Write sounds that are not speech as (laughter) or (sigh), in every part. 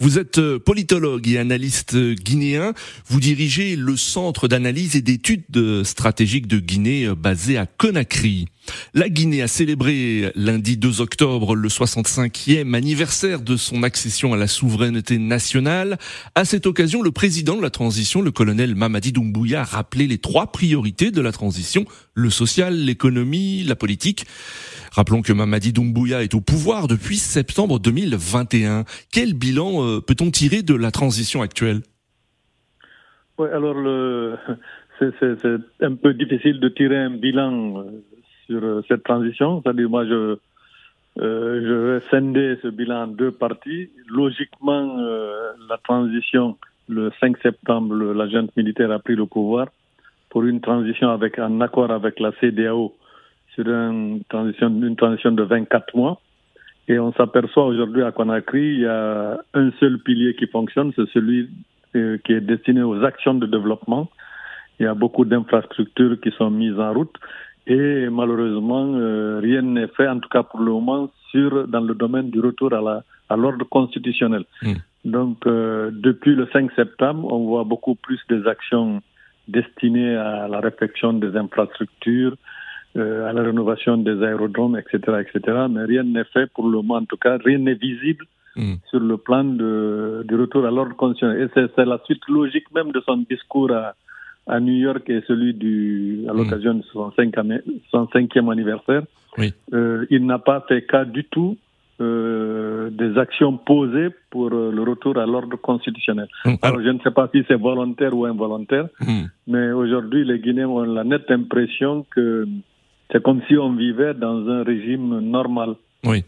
Vous êtes euh, politologue et analyste guinéen. Vous dirigez le centre d'analyse et d'études stratégiques de Guinée euh, basé à Conakry. La Guinée a célébré lundi 2 octobre le 65e anniversaire de son accession à la souveraineté nationale. À cette occasion, le président de la transition, le colonel Mamadi Doumbouya, a rappelé les trois priorités de la transition, le social, l'économie, la politique. Rappelons que Mamadi Doumbouya est au pouvoir depuis septembre 2021. Quel bilan euh, peut-on tirer de la transition actuelle? Oui, alors (laughs) c'est un peu difficile de tirer un bilan euh, sur euh, cette transition. C'est-à-dire, moi, je, vais scinder ce bilan en deux parties. Logiquement, la transition, le 5 septembre, l'agent militaire a pris le pouvoir pour une transition avec un accord avec la CDAO sur une transition, une transition de 24 mois. Et on s'aperçoit aujourd'hui à Conakry, il y a un seul pilier qui fonctionne, c'est celui euh, qui est destiné aux actions de développement. Il y a beaucoup d'infrastructures qui sont mises en route et malheureusement, euh, rien n'est fait, en tout cas pour le moment, sur, dans le domaine du retour à, la, à l'ordre constitutionnel. Hmm. Donc, euh, depuis le 5 septembre, on voit beaucoup plus des actions destinées à la réflexion des infrastructures, à la rénovation des aérodromes, etc., etc. Mais rien n'est fait pour le moment, en tout cas, rien n'est visible hmm. sur le plan de, du retour à l'ordre constitutionnel. Et c'est la suite logique même de son discours à, à New York et celui du, à hmm. l'occasion de son, son, cinquième anniversaire. Oui. Euh, il n'a pas fait cas du tout euh, des actions posées pour euh, le retour à l'ordre constitutionnel. Hmm. Alors, je ne sais pas si c'est volontaire ou involontaire, mais aujourd'hui, les Guinéens ont la nette impression que c'est comme si on vivait dans un régime normal. Oui.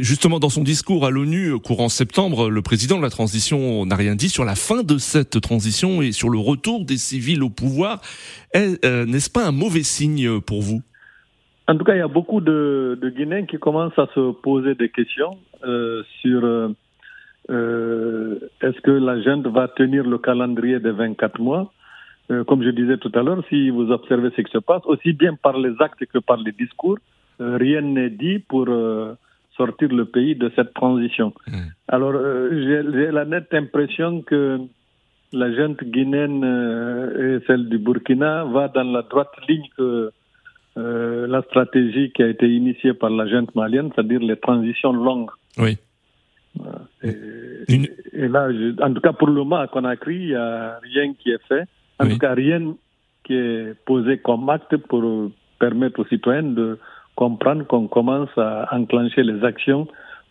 Justement, dans son discours à l'ONU courant septembre, le président de la transition n'a rien dit sur la fin de cette transition et sur le retour des civils au pouvoir. Euh, n'est-ce pas un mauvais signe pour vous? En tout cas, il y a beaucoup de, Guinéens qui commencent à se poser des questions euh, sur euh, est-ce que la junte va tenir le calendrier des 24 mois? Euh, comme je disais tout à l'heure, si vous observez ce qui se passe, aussi bien par les actes que par les discours, euh, rien n'est dit pour euh, sortir le pays de cette transition. Mmh. Alors, j'ai la nette impression que la gente guinéenne et celle du Burkina va dans la droite ligne que la stratégie qui a été initiée par la gente malienne, c'est-à-dire les transitions longues. Oui. Et, et là, en tout cas pour le moment à Conakry, il n'y a rien qui est fait. En tout cas, rien qui est posé comme acte pour permettre aux citoyens de comprendre qu'on commence à enclencher les actions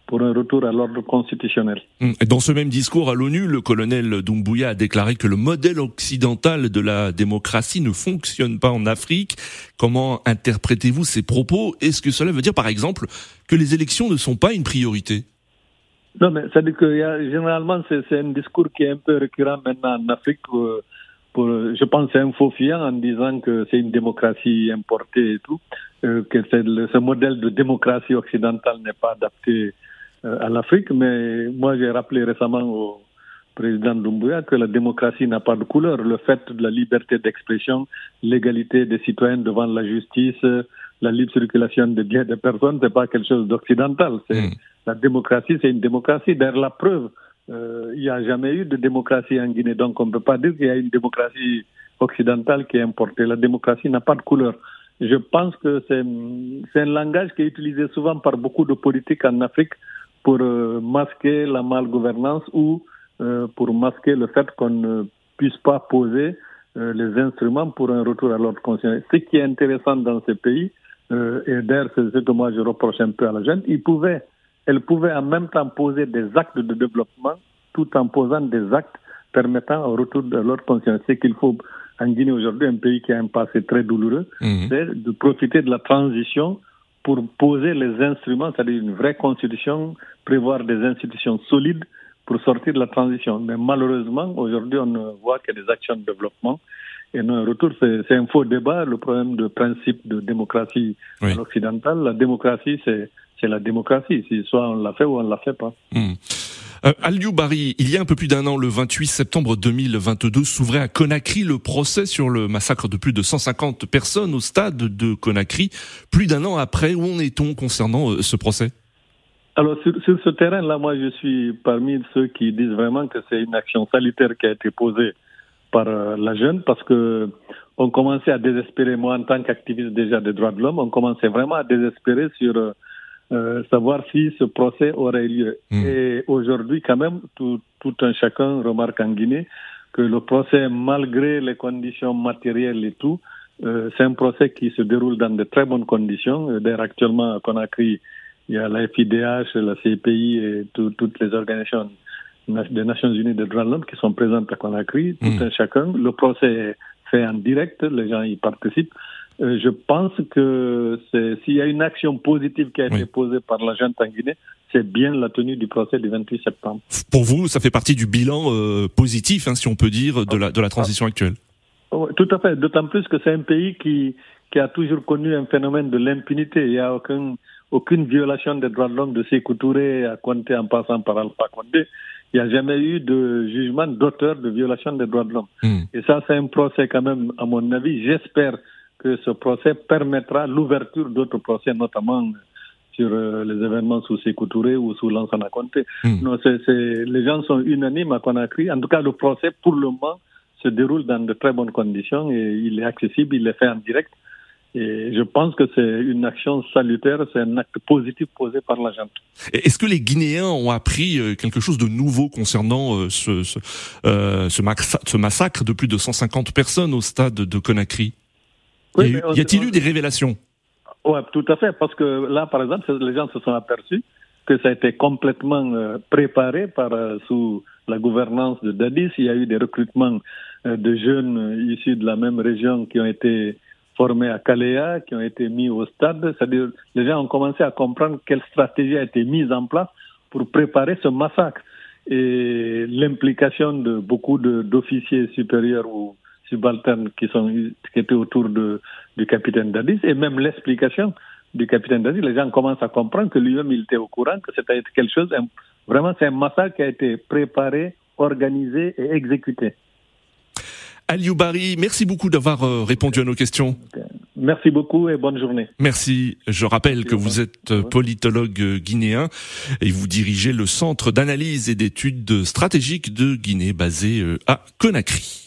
pour un retour à l'ordre constitutionnel. Hum, dans ce même discours à l'ONU, le colonel Doumbouya a déclaré que le modèle occidental de la démocratie ne fonctionne pas en Afrique. Comment interprétez-vous ces propos? Est-ce que cela veut dire, par exemple, que les élections ne sont pas une priorité? Non, mais ça dit que généralement, c'est un discours qui est un peu récurrent maintenant en Afrique. Je pense, c'est un faux fiant en disant que c'est une démocratie importée et tout, euh, que ce modèle de démocratie occidentale n'est pas adapté euh, à l'Afrique. Mais moi, j'ai rappelé récemment au président Doumbouya que la démocratie n'a pas de couleur. Le fait de la liberté d'expression, l'égalité des citoyens devant la justice, la libre circulation des biens des personnes, c'est pas quelque chose d'occidental. C'est hmm. la démocratie, c'est une démocratie. D'ailleurs, la preuve euh, il n'y a jamais eu de démocratie en Guinée. Donc on ne peut pas dire qu'il y a une démocratie occidentale qui est importée. La démocratie n'a pas de couleur. Je pense que c'est un langage qui est utilisé souvent par beaucoup de politiques en Afrique pour euh, masquer la malgouvernance ou euh, pour masquer le fait qu'on ne puisse pas poser les instruments pour un retour à l'ordre constitutionnel. Ce qui est intéressant dans ces pays, et d'ailleurs c'est ce que moi je reproche un peu à la jeune, ils pouvaient elle pouvait en même temps poser des actes de développement tout en posant des actes permettant au retour de l'ordre constitutionnel. Ce qu'il faut en Guinée aujourd'hui, un pays qui a un passé très douloureux, mhm. c'est de profiter de la transition pour poser les instruments, c'est-à-dire une vraie constitution, prévoir des institutions solides pour sortir de la transition. Mais malheureusement, aujourd'hui, on ne voit que des actions de développement. Et un retour, c'est un faux débat, le problème de principe de démocratie occidentale. La démocratie, c'est c'est la démocratie. Soit on l'a fait ou on ne l'a fait pas. Hmm. Euh, Aliou Bari, il y a un peu plus d'un an, le 28 septembre 2022, s'ouvrait à Conakry le procès sur le massacre de plus de 150 personnes au stade de Conakry. Plus d'un an après, où en est-on concernant euh, ce procès? Alors sur, sur ce terrain-là, moi je suis parmi ceux qui disent vraiment que c'est une action salutaire qui a été posée par euh, la jeune parce que on commençait à désespérer, moi en tant qu'activiste déjà des droits de l'homme, on commençait vraiment à désespérer sur euh, savoir si ce procès aurait lieu. Hmm. Et aujourd'hui, quand même, tout, tout un chacun remarque en Guinée que le procès, malgré les conditions matérielles et tout, euh, c'est un procès qui se déroule dans de très bonnes conditions. Euh, d'ailleurs, actuellement, à Conakry, il y a la FIDH, la CPI et toutes les organisations des Nations Unies des droits de l'homme qui sont présentes à Conakry, tout hmm. un chacun. Le procès est fait en direct, les gens y participent. Euh, je pense que s'il y a une action positive qui a été posée par l'agent en Guinée, c'est bien la tenue du procès du 28 septembre. Pour vous, ça fait partie du bilan euh, positif, hein, si on peut dire, de la, de la transition actuelle Tout à fait, d'autant plus que c'est un pays qui, qui a toujours connu un phénomène de l'impunité. Il n'y a aucun, aucune violation des droits de l'homme de Sékou Touré à Conté en passant par Alpha Condé. Il n'y a jamais eu de jugement d'auteur de violation des droits de l'homme. Hmm. Et ça, c'est un procès quand même, à mon avis, j'espère que ce procès permettra l'ouverture d'autres procès, notamment sur euh, les événements sous Sékou Touré ou sous Lansana Conté. Non, les gens sont unanimes à Conakry. En tout cas, le procès, pour le moment, se déroule dans de très bonnes conditions et il est accessible, il est fait en direct. Et je pense que c'est une action salutaire, c'est un acte positif posé par la gente. Est-ce que les Guinéens ont appris euh, quelque chose de nouveau concernant euh, ce, massacre de plus de 150 personnes au stade de Conakry? Y a-t-il eu des révélations? Oui, tout à fait, parce que là, par exemple, les gens se sont aperçus que ça a été complètement euh, préparé par euh, sous la gouvernance de Dadis. Il y a eu des recrutements euh, de jeunes issus de la même région qui ont été formés à Kalea, qui ont été mis au stade. C'est-à-dire, les gens ont commencé à comprendre quelle stratégie a été mise en place pour préparer ce massacre. Et l'implication de beaucoup d'officiers supérieurs ou subalternes qui, sont, qui étaient autour de, du capitaine Dadis et même l'explication du capitaine Dadis, les gens commencent à comprendre que lui-même il était au courant, que c'était quelque chose, vraiment c'est un massacre qui a été préparé, organisé et exécuté. Aliou Bari, merci beaucoup d'avoir euh, répondu à nos questions. Merci beaucoup et bonne journée. Merci. Je rappelle que vous êtes politologue guinéen et vous dirigez le Centre d'analyse et d'études stratégiques de Guinée basé euh, à Conakry.